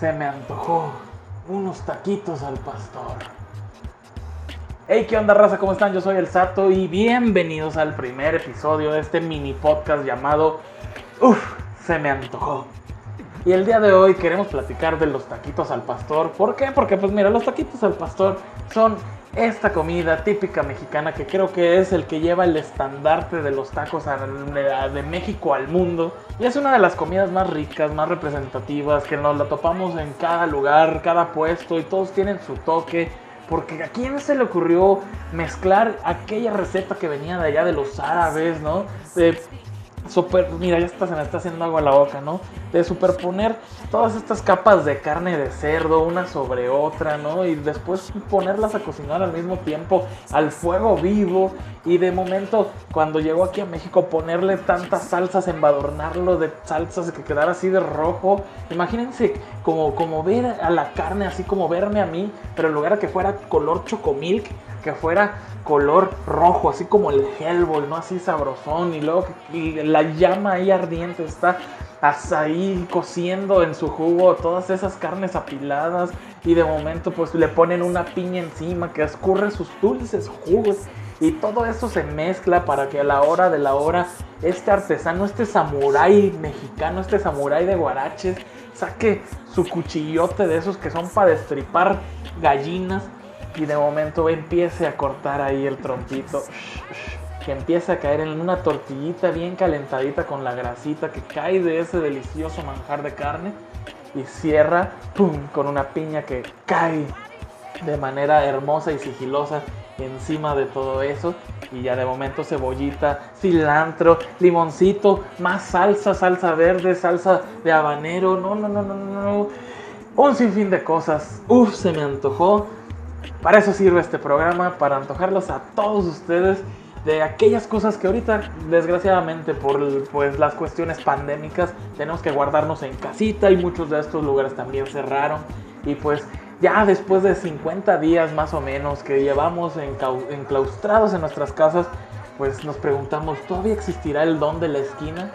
se me antojó unos taquitos al pastor. Hey, ¿qué onda raza? ¿Cómo están? Yo soy el Sato y bienvenidos al primer episodio de este mini podcast llamado Uf, se me antojó. Y el día de hoy queremos platicar de los taquitos al pastor. ¿Por qué? Porque pues mira, los taquitos al pastor son esta comida típica mexicana que creo que es el que lleva el estandarte de los tacos de México al mundo. Y es una de las comidas más ricas, más representativas, que nos la topamos en cada lugar, cada puesto y todos tienen su toque. Porque a quién se le ocurrió mezclar aquella receta que venía de allá de los árabes, ¿no? Super, mira, ya está, se me está haciendo agua la boca, ¿no? De superponer todas estas capas de carne de cerdo una sobre otra, ¿no? Y después ponerlas a cocinar al mismo tiempo al fuego vivo. Y de momento, cuando llegó aquí a México, ponerle tantas salsas, embadornarlo de salsas que quedara así de rojo. Imagínense como, como ver a la carne, así como verme a mí, pero en lugar de que fuera color chocomilk, que fuera color rojo, así como el Hellboy, ¿no? Así sabrosón. Y luego la llama ahí ardiente está ahí cociendo en su jugo todas esas carnes apiladas. Y de momento pues le ponen una piña encima que escurre sus dulces jugos. Y todo eso se mezcla para que a la hora de la hora este artesano, este samurái mexicano, este samurái de guaraches, saque su cuchillote de esos que son para destripar gallinas y de momento empiece a cortar ahí el trompito. Que empieza a caer en una tortillita bien calentadita con la grasita que cae de ese delicioso manjar de carne. Y cierra, ¡pum!, con una piña que cae de manera hermosa y sigilosa encima de todo eso. Y ya de momento cebollita, cilantro, limoncito, más salsa, salsa verde, salsa de habanero. No, no, no, no, no. Un sinfín de cosas. Uf, se me antojó. Para eso sirve este programa, para antojarlos a todos ustedes de aquellas cosas que ahorita, desgraciadamente, por pues, las cuestiones pandémicas, tenemos que guardarnos en casita y muchos de estos lugares también cerraron. Y pues ya después de 50 días más o menos que llevamos enclaustrados en nuestras casas, pues nos preguntamos, ¿todavía existirá el don de la esquina?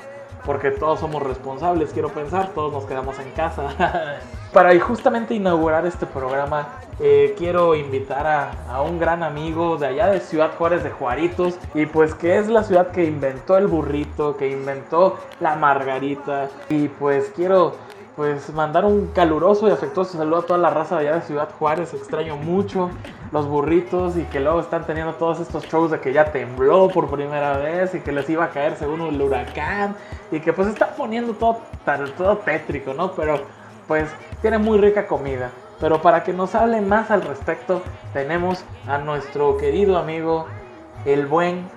Porque todos somos responsables, quiero pensar, todos nos quedamos en casa. Para justamente inaugurar este programa, eh, quiero invitar a, un gran amigo de allá de Ciudad Juárez de Juaritos y pues que es la ciudad que inventó el burrito, que inventó la margarita y pues quiero pues mandar un caluroso y afectuoso saludo a toda la raza de allá de Ciudad Juárez, extraño mucho los burritos y que luego están teniendo todos estos shows de que ya tembló por primera vez y que les iba a caer según el huracán y que pues está poniendo todo, todo tétrico, ¿no? Pero pues tiene muy rica comida. Pero para que nos hable más al respecto, tenemos a nuestro querido amigo, el buen,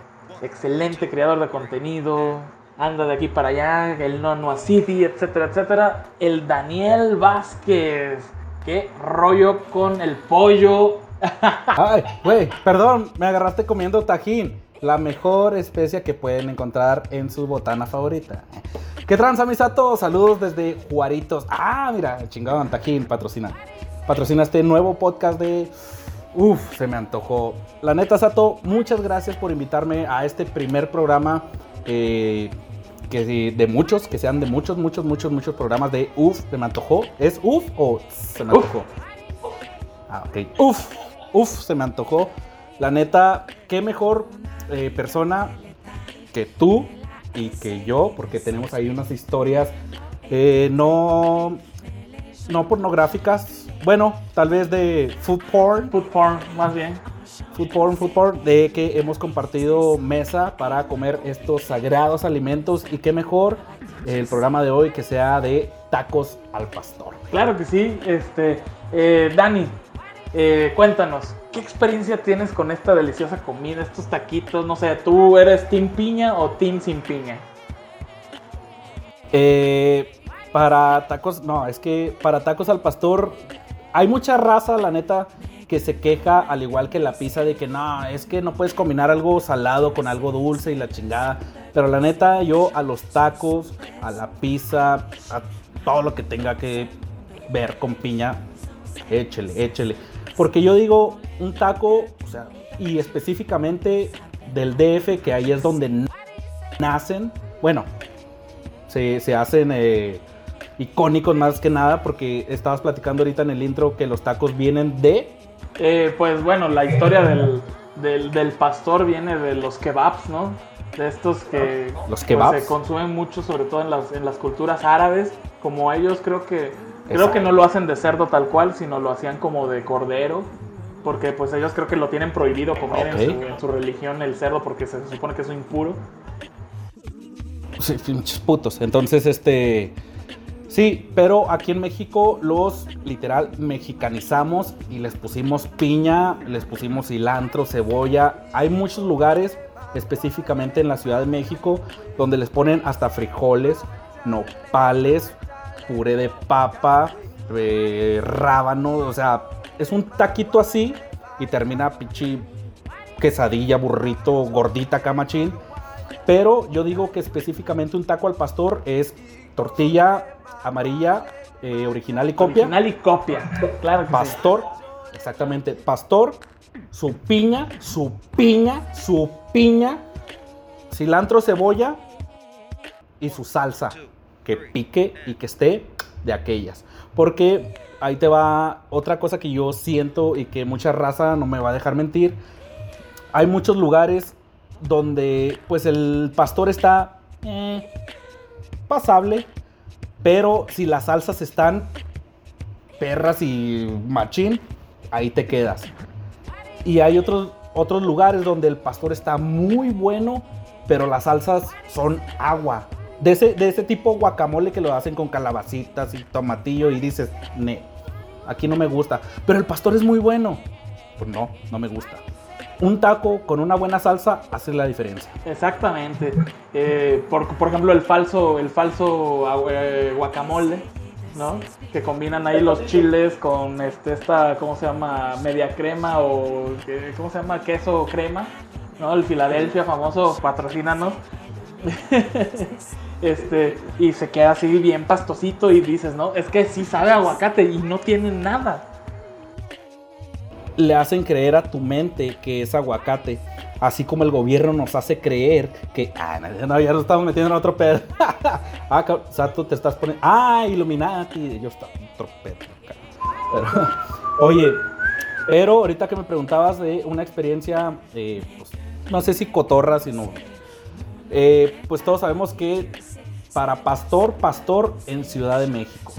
excelente creador de contenido, anda de aquí para allá, el Nono City, etcétera, etcétera, el Daniel Vázquez. ¿Qué rollo con el pollo? Ay, güey, perdón, me agarraste comiendo tajín, la mejor especia que pueden encontrar en su botana favorita. ¿Qué tranza, mis atos? Saludos desde Juaritos. Ah, mira, chingado, tajín, patrocina patrocina este nuevo podcast de... Uf, se me antojó. La neta, Sato, muchas gracias por invitarme a este primer programa. que de muchos, que sean de muchos, muchos, muchos, muchos programas de Uf, se me antojó. ¿Es Uf o se me antojó? Ah, ok. Uf, Uf, se me antojó. La neta, qué mejor eh, persona que tú y que yo, porque tenemos ahí unas historias eh, no, no pornográficas, bueno, tal vez de food porn. Food porn, más bien. Food porn, food porn, de que hemos compartido mesa para comer estos sagrados alimentos y qué mejor el programa de hoy que sea de tacos al pastor. Claro que sí, este, eh, Dani, eh, cuéntanos, ¿qué experiencia tienes con esta deliciosa comida, estos taquitos? No sé, ¿tú eres team piña o team sin piña? Eh, para tacos, no, es que para tacos al pastor hay mucha raza, la neta, que se queja, al igual que la pizza, de que no, es que no puedes combinar algo salado con algo dulce y la chingada. Pero la neta, yo a los tacos, a la pizza, a todo lo que tenga que ver con piña, échele, échele. Porque yo digo, un taco, o sea, y específicamente del DF, que ahí es donde nacen, bueno, se, hacen... Eh, icónicos más que nada, porque estabas platicando ahorita en el intro que los tacos vienen de... Eh, pues bueno, la historia del, del, del pastor viene de los kebabs, ¿no? De estos que Los pues, se consumen mucho, sobre todo en las, en las culturas árabes. Como ellos creo que creo Exacto. que no lo hacen de cerdo tal cual, sino lo hacían como de cordero. Porque pues ellos creo que lo tienen prohibido comer en, Ok. su, en su religión el cerdo porque se supone que es impuro. Sí, pinches putos. Entonces, este. Sí, pero aquí en México los literal mexicanizamos y les pusimos piña, les pusimos cilantro, cebolla. Hay muchos lugares, específicamente en la Ciudad de México, donde les ponen hasta frijoles, nopales, puré de papa, eh, rábano. O sea, es un taquito así y termina pinche quesadilla, burrito, gordita, camachín. Pero yo digo que específicamente un taco al pastor es tortilla amarilla, eh, original y copia. Original y copia. Claro que sí. Pastor, exactamente, pastor, su piña, su piña, su piña, cilantro, cebolla y su salsa que pique y que esté de aquellas. Porque ahí te va otra cosa que yo siento y que mucha raza no me va a dejar mentir. Hay muchos lugares donde pues el pastor está eh, pasable, pero si las salsas están perras y machín, ahí te quedas. Y hay otros, otros lugares donde el pastor está muy bueno, pero las salsas son agua. De ese, de ese tipo guacamole que lo hacen con calabacitas y tomatillo y dices, ne, aquí no me gusta. Pero el pastor es muy bueno. Pues no, no me gusta. Un taco con una buena salsa hace la diferencia. Exactamente. Eh, por, por ejemplo, el falso, el falso eh, guacamole, ¿no? Que combinan ahí los chiles con este, esta, ¿cómo se llama? Media crema o, ¿qué- ¿cómo se llama? Queso crema, ¿no? El Filadelfia famoso, patrocínanos. este, y se queda así bien pastosito y dices, ¿no? Es que sí sabe aguacate y no tiene nada. le hacen creer a tu mente que es aguacate. Así como el gobierno nos hace creer que. Ah, no, ya nos estamos metiendo en otro pedo. ah, cab- Sato, te estás poniendo. Ah, Illuminati. Yo estaba en otro pedo. oye, pero ahorita que me preguntabas de una experiencia, eh, pues, no sé si cotorra, sino. eh, pues todos sabemos que para pastor, pastor en Ciudad de México.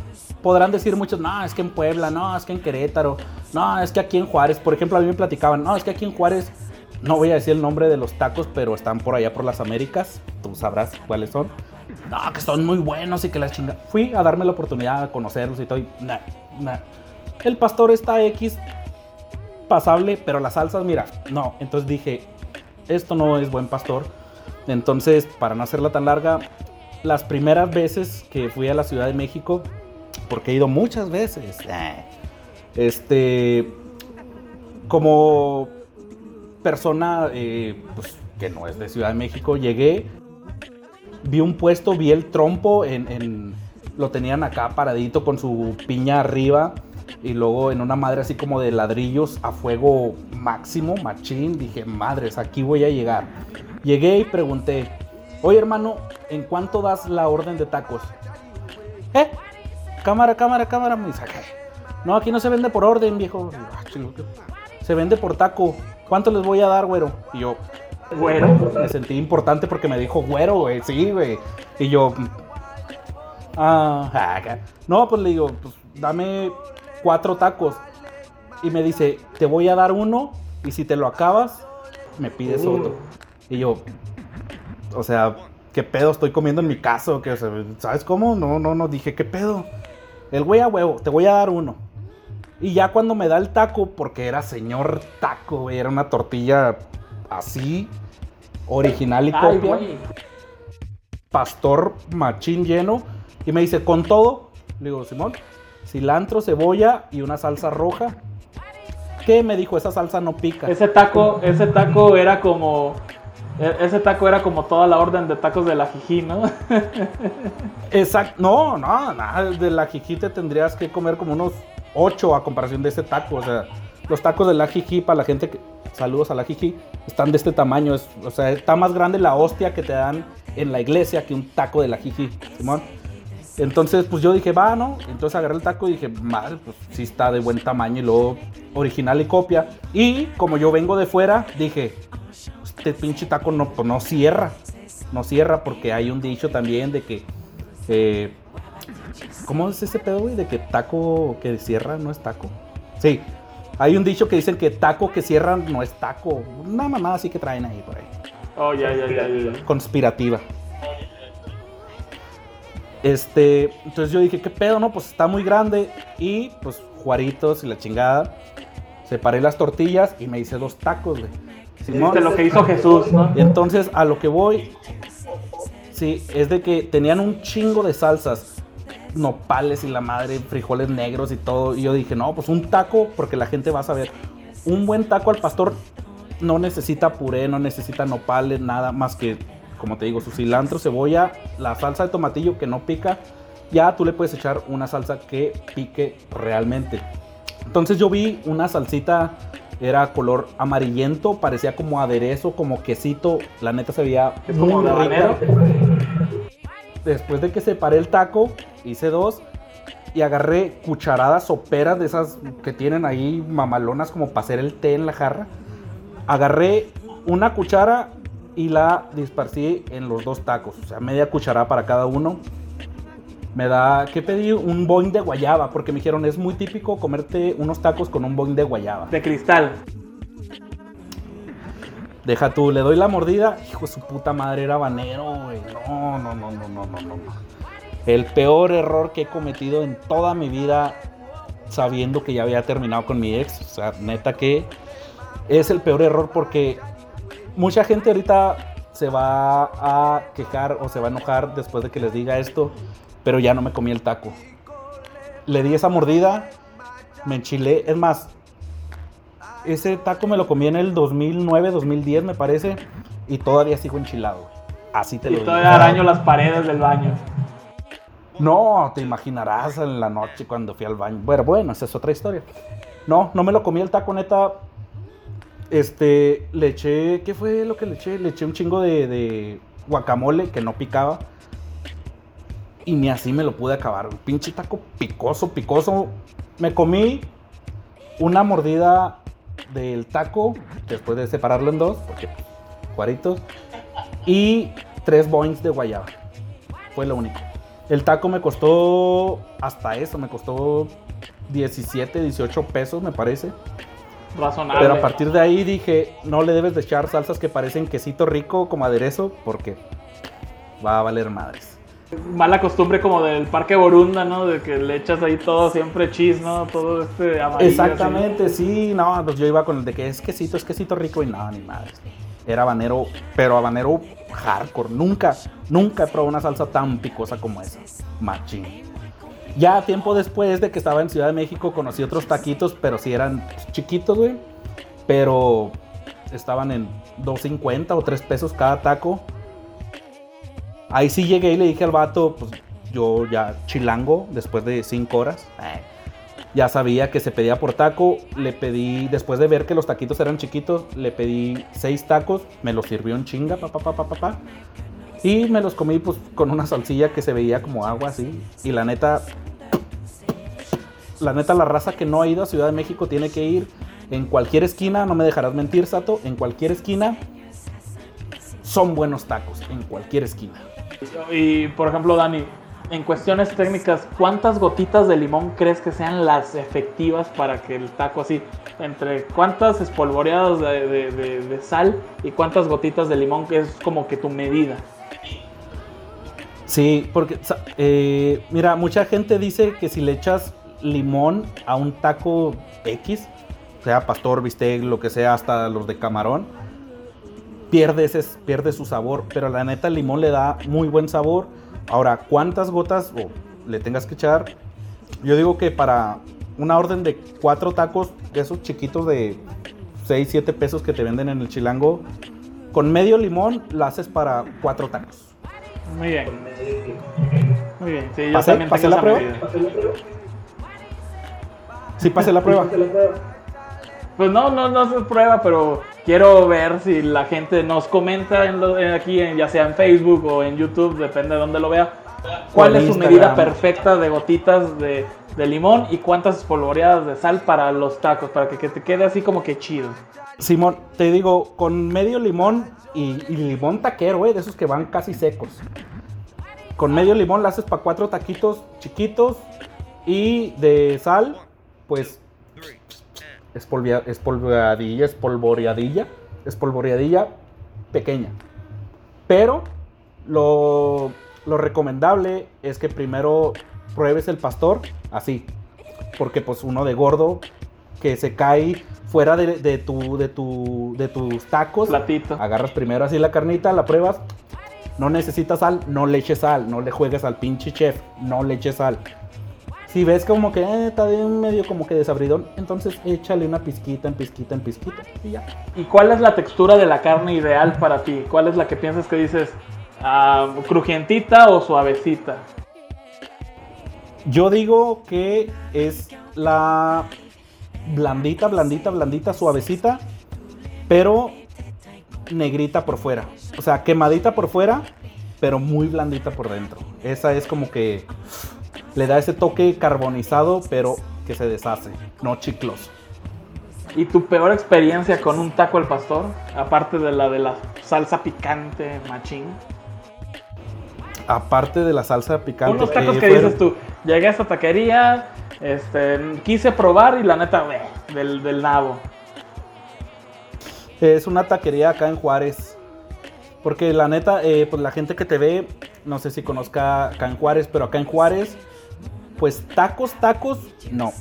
Podrán decir muchos, no, es que en Puebla, no, es que en Querétaro, no, es que aquí en Juárez, por ejemplo, a mí me platicaban, no, es que aquí en Juárez, no voy a decir el nombre de los tacos, pero están por allá por las Américas, tú sabrás cuáles son. No, que son muy buenos y que la chinga. Fui a darme la oportunidad de conocerlos y todo, y nah, nah. El pastor está X, pasable, pero las salsas, mira, no. Entonces dije, esto no es buen pastor. Entonces, para no hacerla tan larga, las primeras veces que fui a la Ciudad de México, porque he ido muchas veces, eh, este, como persona eh, pues, que no es de Ciudad de México, llegué, vi un puesto, vi el trompo, en, en- lo tenían acá paradito con su piña arriba y luego en una madre así como de ladrillos a fuego máximo, machín, dije, madres, aquí voy a llegar. Llegué y pregunté, oye hermano, ¿en cuánto das la orden de tacos? ¿Eh? Cámara, cámara, cámara, me dice, no, aquí no se vende por orden, viejo. "Ah. Se vende por taco. ¿Cuánto les voy a dar, güero? Y yo, Bueno, me sentí importante porque me dijo güero, güey, sí, güey. Y yo, ah, acá. no, pues le digo, pues dame cuatro tacos. Y me dice, te voy a dar uno y si te lo acabas, me pides Uh. otro. Y yo, o sea, ¿qué pedo estoy comiendo en mi casa? o qué? O sea, ¿Sabes cómo? No, no, no, dije, ¿qué pedo? El güey a huevo, te voy a dar uno. Y ya cuando me da el taco, porque era señor taco, güey, era una tortilla así, original y ay, copia, güey. pastor machín lleno, y me dice, ¿con todo? Le digo, Simón, cilantro, cebolla y una salsa roja. ¿Qué? Me dijo, esa salsa no pica. Ese taco, ese taco era como. E- Ese taco era como toda la orden de tacos de la Jiji, ¿no? Exacto. No, no, nada. De la jijite tendrías que comer como unos 8 a comparación de este taco. O sea, los tacos de la jiji, para la gente que. Saludos a la jiji, están de este tamaño. O sea, está más grande la hostia que te dan en la iglesia que un taco de la jiji, Simón. Entonces, pues yo dije, va, ¿no? Entonces agarré el taco y dije, madre, pues sí está de buen tamaño y luego original y copia. Y como yo vengo de fuera, dije, este pinche taco no, pues, no cierra. No cierra porque hay un dicho también de que... eh, ¿Cómo es ese pedo, güey? De que taco que cierra no es taco. Sí. Hay un dicho que dicen que taco que cierra no es taco. Una mamada así que traen ahí por ahí Oh, ya, ya, ya, ya. conspirativa. Este, entonces yo dije, ¿qué pedo, no? Pues está muy grande. Y pues Juaritos y la chingada. Separé las tortillas y me hice dos tacos, güey. Viste lo que hizo Jesús. Y entonces a lo que voy, sí, es de que tenían un chingo de salsas. Nopales y la madre, frijoles negros y todo. Y yo dije, no, pues un taco, porque la gente va a saber. Un buen taco al pastor no necesita puré, no necesita nopales, nada más que, como te digo, su cilantro, cebolla, la salsa de tomatillo que no pica. Ya tú le puedes echar una salsa que pique realmente. Entonces yo vi una salsita, era color amarillento, parecía como aderezo, como quesito. La neta se veía Es como habanero. Después de que separé el taco, hice dos y agarré cucharadas soperas de esas que tienen ahí mamalonas como para hacer el té en la jarra. Agarré una cuchara y la disparcí en los dos tacos, o sea, media cucharada para cada uno. Me da, ¿qué pedí? Un boing de guayaba, porque me dijeron, es muy típico comerte unos tacos con un boing de guayaba. De cristal. Deja tú, le doy la mordida. Hijo de su puta madre, era habanero, güey. No, no, no, no, no, no, no. El peor error que he cometido en toda mi vida, sabiendo que ya había terminado con mi ex. O sea, neta que es el peor error porque mucha gente ahorita se va a quejar o se va a enojar después de que les diga esto, pero ya no me comí el taco. Le di esa mordida, me enchilé. Es más, ese taco me lo comí en el 2009, 2010 me parece, y todavía sigo enchilado. güey. Así te Y lo digo. todavía araño las paredes del baño. No, te imaginarás en la noche cuando fui al baño. Bueno, bueno, esa es otra historia. No, no me lo comí el taco, neta. Este, le eché, ¿qué fue lo que le eché? Le eché un chingo de, de guacamole que no picaba. Y ni así me lo pude acabar. Un pinche taco picoso, picoso. Me comí una mordida del taco después de separarlo en dos, porque cuaritos. Y tres boings de guayaba. Fue lo único. El taco me costó, hasta eso, me costó 17, 18 pesos, me parece. Razonable. Pero a partir de ahí dije, no le debes de echar salsas que parecen quesito rico como aderezo, porque va a valer madres. Mala costumbre como del parque Borunda, ¿no? De que le echas ahí todo siempre cheese, ¿no? Todo este amarillo. Exactamente, sí, no, pues yo iba con el de que es quesito, es quesito rico y no, ni madres. Era habanero, pero habanero hardcore. Nunca, nunca he probado una salsa tan picosa como esa. Machín. Ya tiempo después de que estaba en Ciudad de México conocí otros taquitos, pero sí eran chiquitos, güey. Pero estaban en 2.50 o 3 pesos cada taco. Ahí sí llegué y le dije al vato, pues yo ya chilango después de 5 horas. Eh, ya sabía que se pedía por taco. Le pedí, después de ver que los taquitos eran chiquitos, le pedí 6 tacos. Me los sirvió en chinga, pa, pa, pa, pa, pa, pa. Y me los comí pues con una salsilla que se veía como agua así. Y la neta, la neta, la raza que no ha ido a Ciudad de México tiene que ir en cualquier esquina. No me dejarás mentir, Sato. En cualquier esquina son buenos tacos. En cualquier esquina. Y por ejemplo, Dani, en cuestiones técnicas, ¿cuántas gotitas de limón crees que sean las efectivas para que el taco así, entre cuántas espolvoreadas de, sal y cuántas gotitas de limón, que es como que tu medida? Sí, porque, eh, mira, mucha gente dice que si le echas limón a un taco X, sea pastor, bistec, lo que sea, hasta los de camarón, pierde, ese, pierde su sabor. Pero la neta, el limón le da muy buen sabor. Ahora, ¿cuántas gotas le tengas que echar? Yo digo que para una orden de cuatro tacos, esos chiquitos de 6, 7 pesos que te venden en el chilango, con medio limón la haces para cuatro tacos. Muy bien. Muy bien, sí, yo ¿Pasé? también ¿Pasé tengo la prueba? Sí, pase la prueba. Pues no, no, no se prueba, pero quiero ver si la gente nos comenta en lo- en aquí, en- ya sea en Facebook o en YouTube, depende de dónde lo vea, ¿Cuál es su medida perfecta de gotitas de, de limón y cuántas espolvoreadas de sal para los tacos? Para que, que te quede así como que chido. Simón, te digo, con medio limón y, y limón taquero, güey, de esos que van casi secos. Con medio limón le haces para cuatro taquitos chiquitos y de sal, pues espolvia- espolvoreadilla, espolvoreadilla, espolvoreadilla pequeña. Pero lo, lo recomendable es que primero pruebes el pastor así, porque pues uno de gordo que se cae fuera de, de tu, de, tu, de tus tacos. Platito. Agarras primero así la carnita, la pruebas. No necesitas sal, no le eches sal. No le juegues al pinche chef, no le eches sal. Si ves como que eh, está medio como que desabridón, entonces échale una pizquita en pizquita en pizquita y ya. ¿Y cuál es la textura de la carne ideal para ti? ¿Cuál es la que piensas que dices ah, crujientita o suavecita? Yo digo que es la blandita, blandita, blandita, suavecita, pero negrita por fuera. O sea, quemadita por fuera, pero muy blandita por dentro. Esa es como que le da ese toque carbonizado, pero que se deshace, no chicloso. ¿Y tu peor experiencia con un taco al pastor? Aparte de la de la salsa picante machín. Aparte de la salsa picante. Unos tacos eh, que fueron- dices tú, llegué a esta taquería, este, quise probar y la neta, bleh, del, del nabo. Es una taquería acá en Juárez. Porque la neta, eh, pues la gente que te ve, no sé si conozca acá en Juárez, pero acá en Juárez, pues tacos, tacos, no.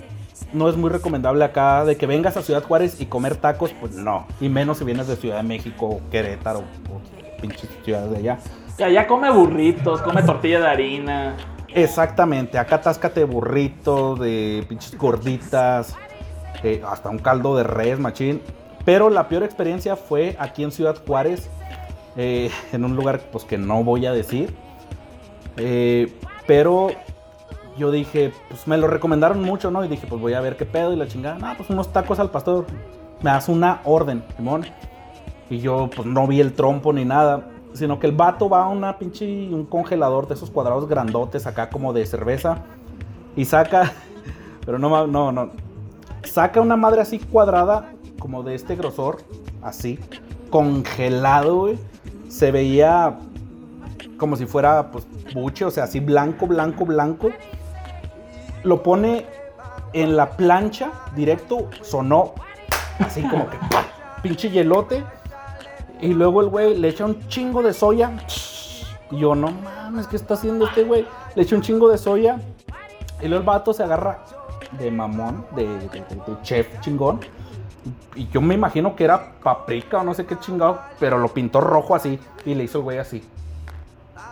No es muy recomendable acá de que vengas a Ciudad Juárez y comer tacos, pues no. Y menos si vienes de Ciudad de México, Querétaro, o pinches ciudades de allá. Ya, ya come burritos, come tortilla de harina. Exactamente, acá atáscate burrito, de pinches gorditas, eh, hasta un caldo de res, machín. Pero la peor experiencia fue aquí en Ciudad Juárez, eh, en un lugar pues, que no voy a decir. Eh, pero yo dije, pues me lo recomendaron mucho, ¿no? Y dije, pues voy a ver qué pedo y la chingada. No, pues unos tacos al pastor. Me hace una orden, Simón. Y yo pues no vi el trompo ni nada. Sino que el vato va a una pinche, un congelador de esos cuadrados grandotes acá como de cerveza. Y saca, pero no, no, no. Saca una madre así cuadrada, como de este grosor, así, congelado, güey. Se veía como si fuera, pues, buche, o sea, así blanco, blanco, blanco. Lo pone en la plancha, directo, sonó así como que, pinche hielote. Y luego el güey le echa un chingo de soya. Y yo, no mames, ¿qué está haciendo este güey? Le echa un chingo de soya. Y luego el vato se agarra de mamón, de, chef chingón. Y yo me imagino que era paprika o no sé qué chingado, pero lo pintó rojo así. Y le hizo el güey así.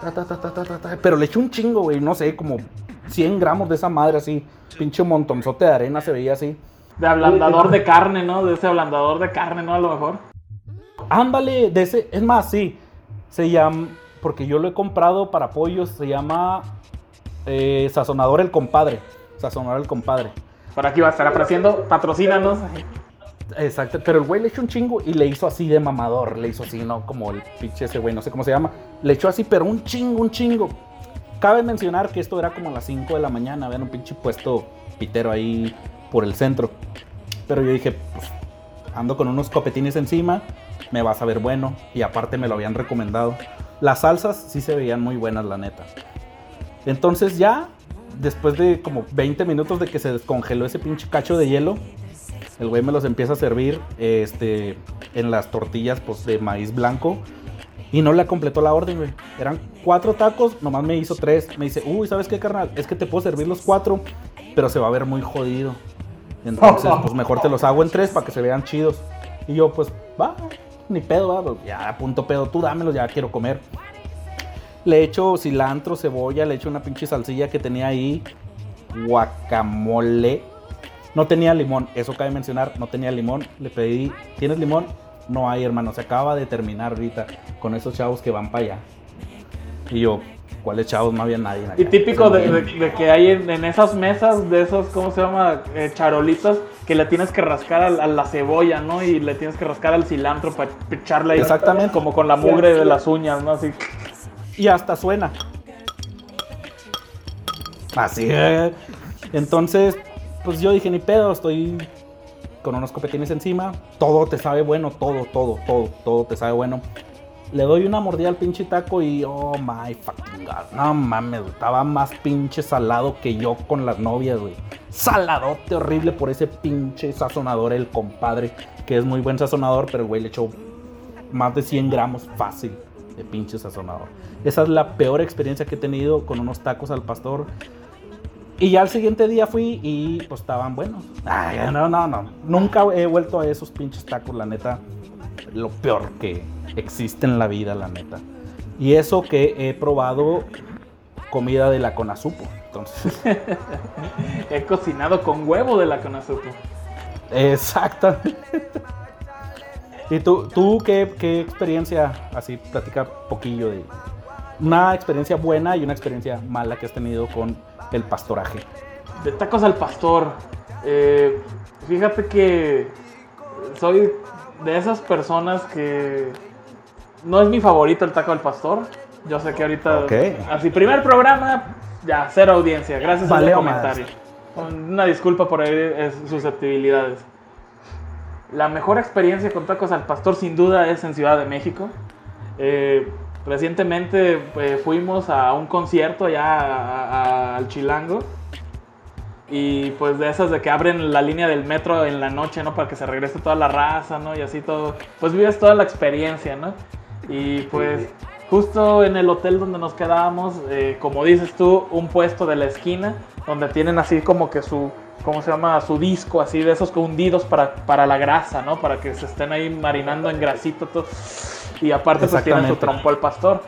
Ta, ta, ta. Pero le echó un chingo, güey, no sé, como 100 gramos de esa madre así. Pinche montonzote de arena se veía así. De ablandador de carne, ¿no? De ese ablandador de carne, ¿no? A lo mejor. Ándale, de ese, es más, sí. Se llama, porque yo lo he comprado para pollos, se llama eh, Sazonador el Compadre. Sazonador el Compadre. Por aquí va a estar apareciendo. Patrocínanos. Exacto, pero el güey le echó un chingo y le hizo así de mamador, le hizo así, ¿no? Como el pinche ese güey, no sé cómo se llama. Le echó así, pero un chingo, un chingo. Cabe mencionar que esto era como las 5 de la mañana, había un pinche puesto pitero ahí por el centro. Pero yo dije, pues, ando con unos copetines encima, me va a saber bueno. Y aparte me lo habían recomendado. Las salsas sí se veían muy buenas, la neta. Entonces ya, después de como 20 minutos de que se descongeló ese pinche cacho de hielo, el güey me los empieza a servir este, en las tortillas pues, de maíz blanco. Y no le completó la orden, güey. Eran cuatro tacos, nomás me hizo tres. Me dice, uy, ¿sabes qué, carnal? Es que te puedo servir los cuatro, pero se va a ver muy jodido. Entonces, pues mejor te los hago en tres para que se vean chidos. Y yo, pues, va, ni pedo, va. pues, Ya, punto pedo, tú dámelos, ya quiero comer. Le echo cilantro, cebolla, le echo una pinche salsilla que tenía ahí. Guacamole. No tenía limón, eso cabe mencionar, no tenía limón. Le pedí, ¿tienes limón? No hay, hermano, se acaba de terminar ahorita con esos chavos que van para allá. Y yo, ¿cuáles chavos? No había nadie. Y acá. típico Se de, movían. de- de que hay en, en esas mesas de esos, ¿cómo se llama? Eh, charolitas, que le tienes que rascar a, a la cebolla, ¿no? Y le tienes que rascar al cilantro para echarle ahí. Exactamente. Como con la mugre de las uñas, ¿no? Así. Y hasta suena. Así es. Entonces, pues yo dije, ni pedo, estoy con unos copetines encima. Todo te sabe bueno, todo, todo, todo, todo te sabe bueno. Le doy una mordida al pinche taco y oh my fucking god. No mames, estaba más pinche salado que yo con las novias, güey. Saladote horrible por ese pinche sazonador, el compadre, que es muy buen sazonador, pero güey le echó más de 100 gramos fácil de pinche sazonador. Esa es la peor experiencia que he tenido con unos tacos al pastor. Y ya al siguiente día fui y pues estaban buenos. Ay, no, no, no. Nunca he vuelto a esos pinches tacos, la neta. Lo peor que existe en la vida, la neta. Y eso que he probado comida de la Conazupo. Entonces, He cocinado con huevo de la Conazupo. exactamente. ¿Y tú, tú qué, qué experiencia, así, platica poquillo de una experiencia buena y una experiencia mala que has tenido con el pastoraje? De tacos al pastor. eh, fíjate que soy de esas personas que no es mi favorito el taco al pastor. Yo sé que ahorita, Ok. así, primer programa, ya, cero audiencia. Gracias al Valeo comentario. Una disculpa por eh, susceptibilidades. La mejor experiencia con tacos al pastor, sin duda, es en Ciudad de México. Eh, recientemente eh, fuimos a un concierto allá al Chilango. Y pues de esas de que abren la línea del metro en la noche, ¿no? Para que se regrese toda la raza, ¿no? Y así todo. Pues vives toda la experiencia, ¿no? Y pues justo en el hotel donde nos quedábamos, eh, como dices tú, un puesto de la esquina, donde tienen así como que su, ¿cómo se llama? Su disco, así de esos hundidos para, para la grasa, ¿no? Para que se estén ahí marinando en grasito todo. Y aparte pues tienen su trompo al pastor.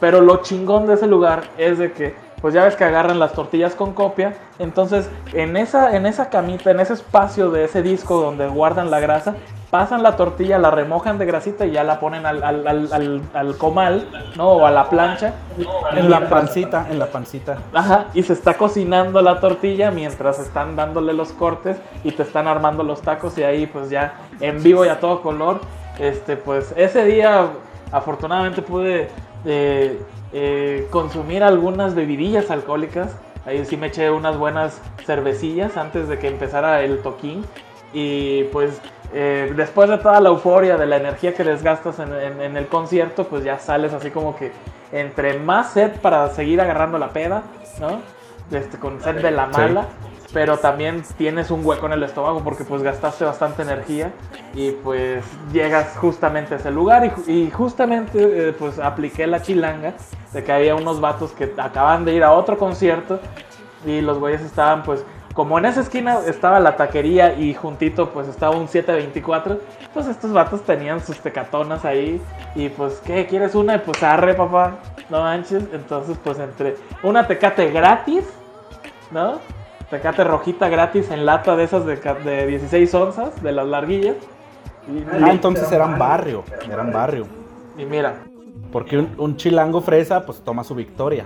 Pero lo chingón de ese lugar es de que, pues ya ves que agarran las tortillas con copia. Entonces, en esa, en esa camita, en ese espacio de ese disco donde guardan la grasa, pasan la tortilla, la remojan de grasita y ya la ponen al, al, al, al- al comal, ¿no? O a la plancha. En la pancita, en la pancita. Ajá, y se está cocinando la tortilla mientras están dándole los cortes y te están armando los tacos y ahí pues ya en vivo y a todo color. Este, pues ese día afortunadamente pude eh, eh, consumir algunas bebidillas alcohólicas. Ahí sí me eché unas buenas cervecillas antes de que empezara el toquín. Y pues eh, después de toda la euforia, de la energía que desgastas en, en- en el concierto, pues ya sales así como que entre más sed para seguir agarrando la peda, ¿no? Este, con sed de la Sí. Pero también tienes un hueco en el estómago porque pues gastaste bastante energía y pues llegas justamente a ese lugar y, y justamente eh, pues apliqué la chilanga de que había unos vatos que acaban de ir a otro concierto y los güeyes estaban pues como en esa esquina estaba la taquería y juntito pues estaba un 724, pues estos vatos tenían sus tecatonas ahí y pues ¿qué? ¿Quieres una? Y pues arre papá, no manches, entonces pues entre una tecate gratis, ¿no? Tecate rojita gratis en lata de esas de, de 16 onzas, de las larguillas. Y, Ah, entonces eran barrio, eran barrio. y mira, Porque un, un chilango fresa, pues toma su victoria.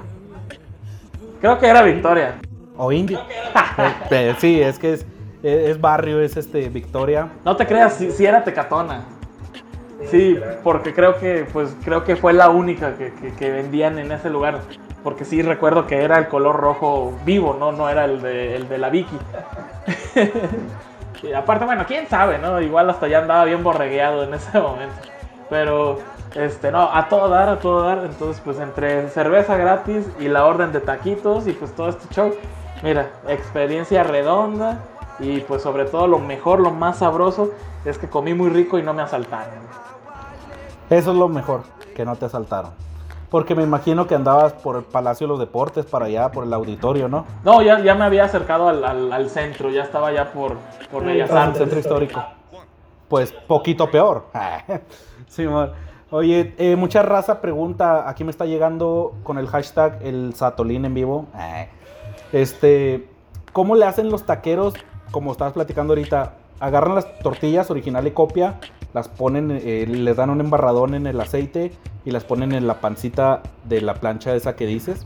creo que era Victoria. O indio. Eh, eh, sí, es que es, es, barrio, es este Victoria. No te creas, si, era Tecatona. Sí, porque creo que, pues, creo que fue la única que, que- que vendían en ese lugar. Porque sí recuerdo que era el color rojo vivo, no, no era el de, el de la Vicky. y aparte, bueno, quién sabe, ¿no? Igual hasta ya andaba bien borregueado en ese momento. Pero, este, no, a todo dar, a todo dar. Entonces, pues, entre cerveza gratis y la orden de taquitos y pues todo este show. Mira, experiencia redonda. Y pues sobre todo lo mejor, lo más sabroso es que comí muy rico y no me asaltaron. Eso es lo mejor, que no te asaltaron. Porque me imagino que andabas por el Palacio de los Deportes, para allá, por el auditorio, ¿no? No, ya, ya me había acercado al, al- al centro, ya estaba ya por, por Bellas Ah, el centro histórico. Pues poquito peor. Simón. Oye, eh, mucha raza pregunta, aquí me está llegando con el hashtag el Satolín en vivo. Este, ¿cómo le hacen los taqueros? Como estabas platicando ahorita, agarran las tortillas original y copia, las ponen, eh, les dan un embarradón en el aceite y las ponen en la pancita de la plancha esa que dices.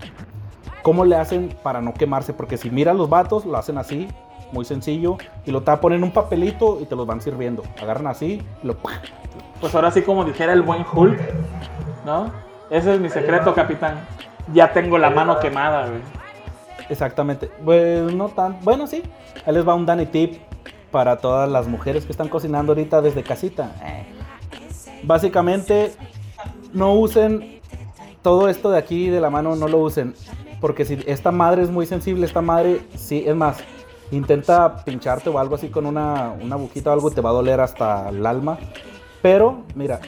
¿Cómo le hacen para no quemarse? Porque si miras los vatos, lo hacen así, muy sencillo, y lo tapan en un papelito y te los van sirviendo. Agarran así, y lo Pues ahora sí, como dijera el buen Hulk, ¿no? Ese es mi secreto, capitán. Ya tengo la mano quemada, güey. Exactamente. Pues no tan. Bueno, sí. Ahí les va un Danny Tip para todas las mujeres que están cocinando ahorita desde casita. Básicamente, no usen todo esto de aquí de la mano, no lo usen. Porque si esta madre es muy sensible, esta madre, sí, es más, intenta pincharte o algo así con una, una agujita o algo, te va a doler hasta el alma. Pero, mira,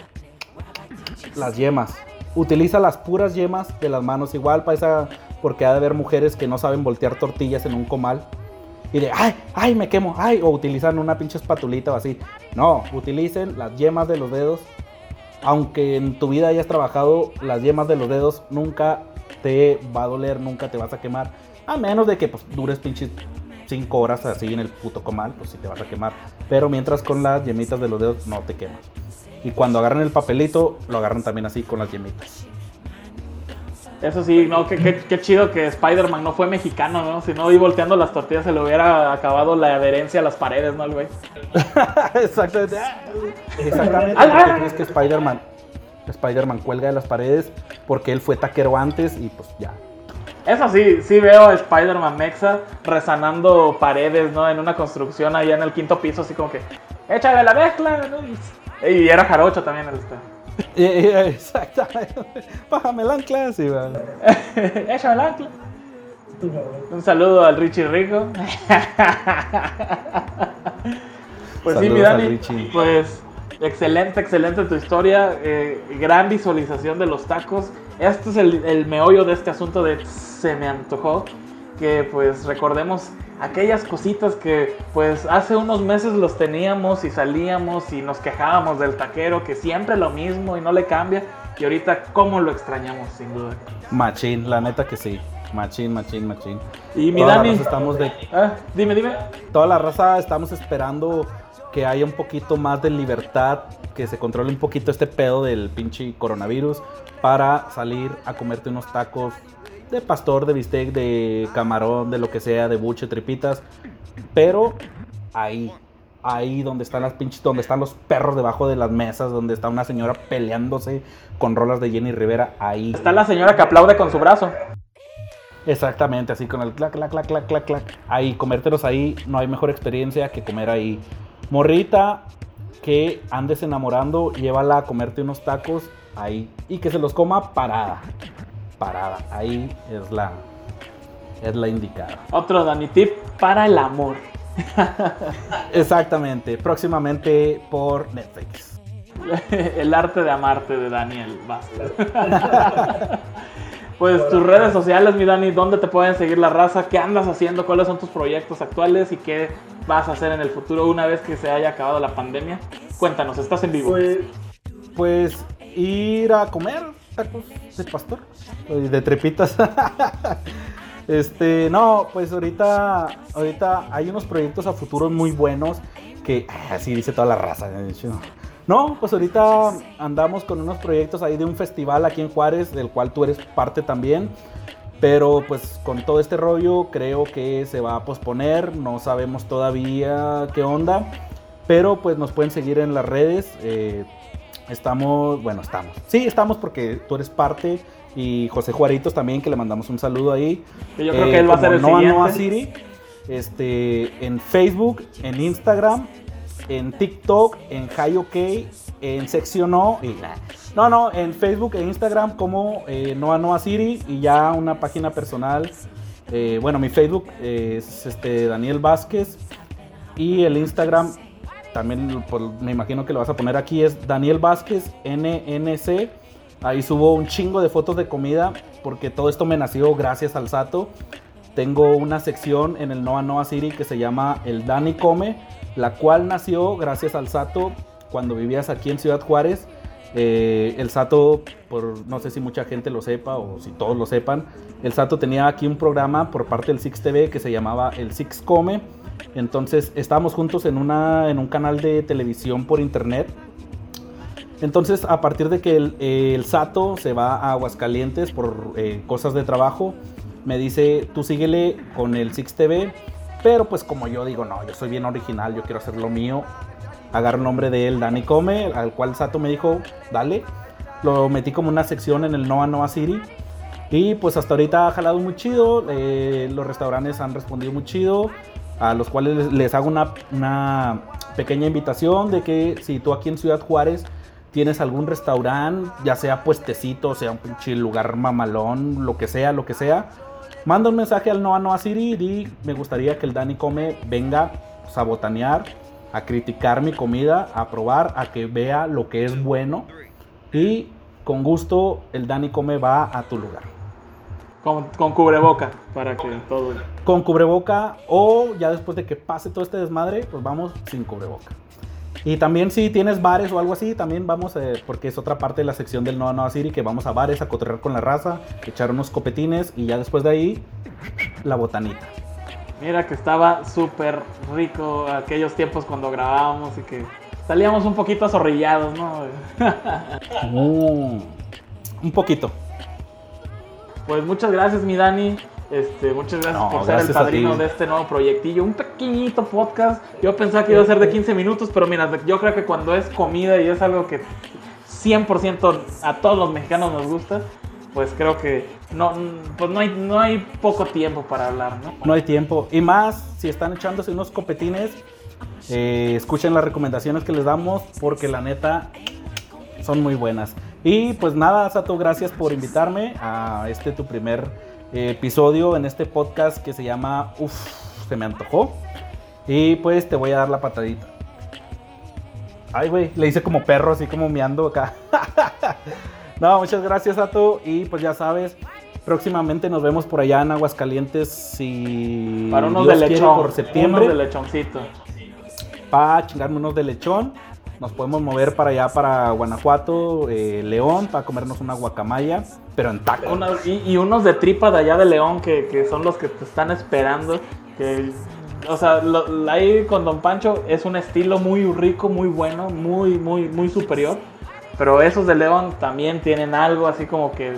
las yemas. Utiliza las puras yemas de las manos, igual para esa, porque ha de haber mujeres que no saben voltear tortillas en un comal y de, ay, ay, me quemo, ay, o utilizan una pinche espatulita o así. No, utilicen las yemas de los dedos. Aunque en tu vida hayas trabajado, las yemas de los dedos nunca te va a doler, nunca te vas a quemar. A menos de que pues, dures pinches 5 horas así en el puto comal, pues sí te vas a quemar. Pero mientras con las yemitas de los dedos no te quemas. Y cuando agarran el papelito, lo agarran también así con las yemitas. Eso sí, no, qué, chido que Spider-Man no fue mexicano, ¿no? Si no, y volteando las tortillas se le hubiera acabado la adherencia a las paredes, ¿no, güey? Exactamente. Exactamente. ¿Por qué crees que Spider-Man cuelga de las paredes? Porque él fue taquero antes y pues ya. Eso sí, sí veo a Spider-Man Mexa resanando paredes, ¿no? En una construcción allá en el quinto piso, así como que, échale la mezcla, ¿no? Y era jarocho también el este. Exactamente. Bájame el ancla, sí, vale. Échame el ancla. Un saludo al Richie Rico. pues sí, mi Dani. Pues excelente, excelente tu historia. Eh, gran visualización de los tacos. Este es el, el meollo de este asunto de se me antojó. Que pues recordemos aquellas cositas que pues hace unos meses los teníamos y salíamos y nos quejábamos del taquero que siempre lo mismo y no le cambia y ahorita cómo lo extrañamos sin duda. Machín, la neta que sí. Machín, machín, machín. Y mi Dani, estamos de ah, dime, dime. Toda la raza estamos esperando que haya un poquito más de libertad, que se controle un poquito este pedo del pinche coronavirus para salir a comerte unos tacos de pastor, de bistec, de camarón, de lo que sea, de buche, tripitas. Pero ahí, ahí donde están las pinches, donde están los perros debajo de las mesas, donde está una señora peleándose con rolas de Jenny Rivera, ahí. Está la señora que aplaude con su brazo. Exactamente, así con el clac, clac, clac, clac, clac, clac. Ahí, comértelos ahí, no hay mejor experiencia que comer ahí. Morrita, que andes enamorando, llévala a comerte unos tacos ahí y que se los coma parada parada. Ahí es la, es la indicada. Otro Dani Tip para el amor. Exactamente, próximamente por Netflix. el arte de amarte de Daniel pues tus redes sociales, mi Dani, ¿dónde te pueden seguir la raza? ¿Qué andas haciendo? ¿Cuáles son tus proyectos actuales? ¿Y qué vas a hacer en el futuro una vez que se haya acabado la pandemia? Cuéntanos, estás en vivo. Pues, pues ir a comer, tacos de pastor, de trepitas. este, no, pues ahorita, ahorita hay unos proyectos a futuro muy buenos que así dice toda la raza. No, pues ahorita andamos con unos proyectos ahí de un festival aquí en Juárez, del cual tú eres parte también. Pero pues con todo este rollo creo que se va a posponer, no sabemos todavía qué onda. Pero pues nos pueden seguir en las redes. Eh, Estamos, bueno, estamos. Sí, estamos porque tú eres parte y José Juaritos también, que le mandamos un saludo ahí. yo creo que él va a ser el Noa Noa City, este, en Facebook, en Instagram, en TikTok, en OK, en Seccionó y no, no, en Facebook e Instagram como eh, Noa Noa City y ya una página personal. Eh, bueno, mi Facebook es este Daniel Vázquez y el Instagram también me imagino que lo vas a poner aquí, es Daniel Vázquez NNC. Ahí subo un chingo de fotos de comida porque todo esto me nació gracias al Sato. Tengo una sección en el Noa Noa City que se llama El Dani Come, la cual nació gracias al Sato cuando vivías aquí en Ciudad Juárez. Eh, el Sato, por, no sé si mucha gente lo sepa o si todos lo sepan, el Sato tenía aquí un programa por parte del Six TV que se llamaba El Six Come entonces estábamos juntos en, una, en un canal de televisión por internet. Entonces a partir de que el, Sato se va a Aguascalientes por eh, cosas de trabajo, me dice, tú síguele con el Six TV. Pero pues como yo digo, no, yo soy bien original, yo quiero hacer lo mío. Agarro el nombre de él, Dani Come, al cual Sato me dijo, dale. Lo metí como una sección en el Noa Noa City. Y pues hasta ahorita ha jalado muy chido, eh, los restaurantes han respondido muy chido, a los cuales les hago una, una pequeña invitación de que si tú aquí en Ciudad Juárez tienes algún restaurante, ya sea puestecito, sea un pinche lugar mamalón, lo que sea, lo que sea, manda un mensaje al Noa Noa City y me gustaría que el Dani Come venga a botanear, a criticar mi comida, a probar, a que vea lo que es bueno y con gusto el Dani Come va a tu lugar. Con, con cubreboca, para que todo... Con cubreboca o ya después de que pase todo este desmadre, pues vamos sin cubreboca. Y también si tienes bares o algo así, también vamos, eh, porque es otra parte de la sección del Nova Nova City, que vamos a bares a cotorrear con la raza, echar unos copetines y ya después de ahí, la botanita. Mira que estaba súper rico aquellos tiempos cuando grabábamos y que salíamos un poquito azorrillados, ¿no? Un poquito. Pues muchas gracias, mi Dani. Este, muchas gracias No, por ser el gracias padrino de este nuevo proyectillo. Un pequeñito podcast. Yo pensaba que iba a ser de 15 minutos, pero mira, yo creo que cuando es comida y es algo que 100% a todos los mexicanos nos gusta, pues creo que no, pues no, hay, no hay poco tiempo para hablar, ¿no? No hay tiempo. Y más, si están echándose unos copetines, eh, escuchen las recomendaciones que les damos, porque la neta son muy buenas. Y pues nada, Sato, gracias por invitarme a este tu primer eh, episodio en este podcast que se llama Uf, se me antojó. Y pues te voy a dar la patadita. Ay, güey, le hice como perro, así como meando acá. no, muchas gracias, Sato. Y pues ya sabes, próximamente nos vemos por allá en Aguascalientes. Si Para unos Dios de quiere, lechón. por septiembre Unos de lechoncito. para chingarme unos de lechón. Nos podemos mover para allá, para Guanajuato, eh, León, para comernos una guacamaya, pero en taco. Y, unos de tripa de allá de León que, que son los que te están esperando. Que, o sea, ahí con Don Pancho es un estilo muy rico, muy bueno, muy, muy, muy superior. Pero esos de León también tienen algo así como que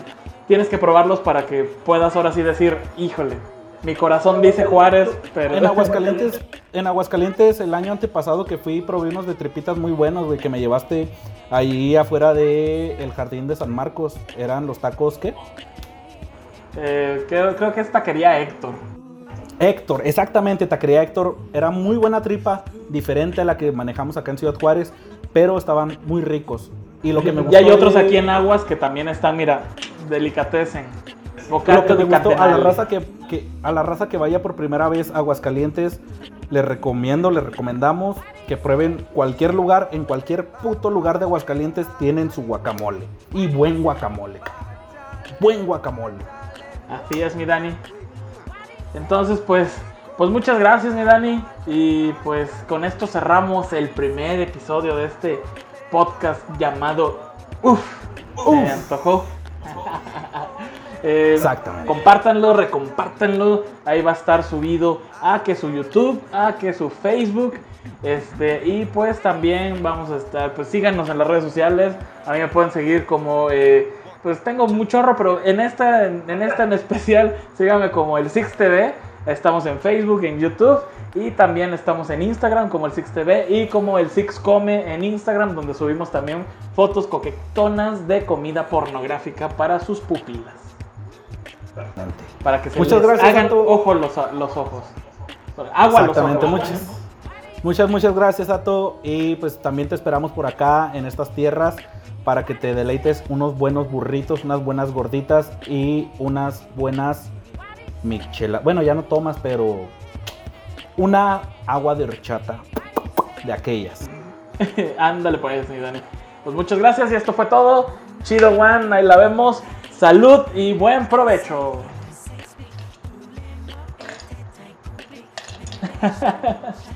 tienes que probarlos para que puedas ahora sí decir, híjole, mi corazón dice Juárez, pero... En Aguascalientes, en Aguascalientes el año antepasado que fui probé unos de tripitas muy buenos, güey, que me llevaste ahí afuera de el jardín de San Marcos. Eran los tacos ¿qué? Eh, creo, creo que es taquería Héctor. Héctor, exactamente, taquería Héctor. Era muy buena tripa, diferente a la que manejamos acá en Ciudad Juárez, pero estaban muy ricos. Y lo que me Y gustó hay otros de- aquí en Aguas que también están, mira, delicatecen. Lo que me gustó a la raza que, que- a la raza que vaya por primera vez a Aguascalientes, les recomiendo, les recomendamos que prueben cualquier lugar, en cualquier puto lugar de Aguascalientes tienen su guacamole. Y buen guacamole. Buen guacamole. Así es, mi Dani. Entonces, pues, pues muchas gracias, mi Dani. Y pues con esto cerramos el primer episodio de este podcast llamado Uf, se Uf. antojó. Eh, Exactamente. Compártanlo, recompártanlo. Ahí va a estar subido a que su YouTube, a que su Facebook. Este, y pues también vamos a estar, pues síganos en las redes sociales. A mí me pueden seguir como, eh, pues tengo un chorro, pero en esta, en, en esta en especial, síganme como el Six TV. Estamos en Facebook, en YouTube y también estamos en Instagram como el Six TV y como el Six Come en Instagram, donde subimos también fotos coquetonas de comida pornográfica para sus pupilas. Para que se Muchas les gracias, hagan Santo. ojo los, los ojos. Agua a los Exactamente, ojos. muchas, muchas, muchas gracias, Ato. Y pues también te esperamos por acá en estas tierras para que te deleites unos buenos burritos, unas buenas gorditas y unas buenas michelas. Bueno, ya no tomas, pero una agua de horchata de aquellas. Ándale pues, mi Dani. Pues muchas gracias y esto fue todo. Chido, Juan, ahí la vemos. Salud y buen provecho.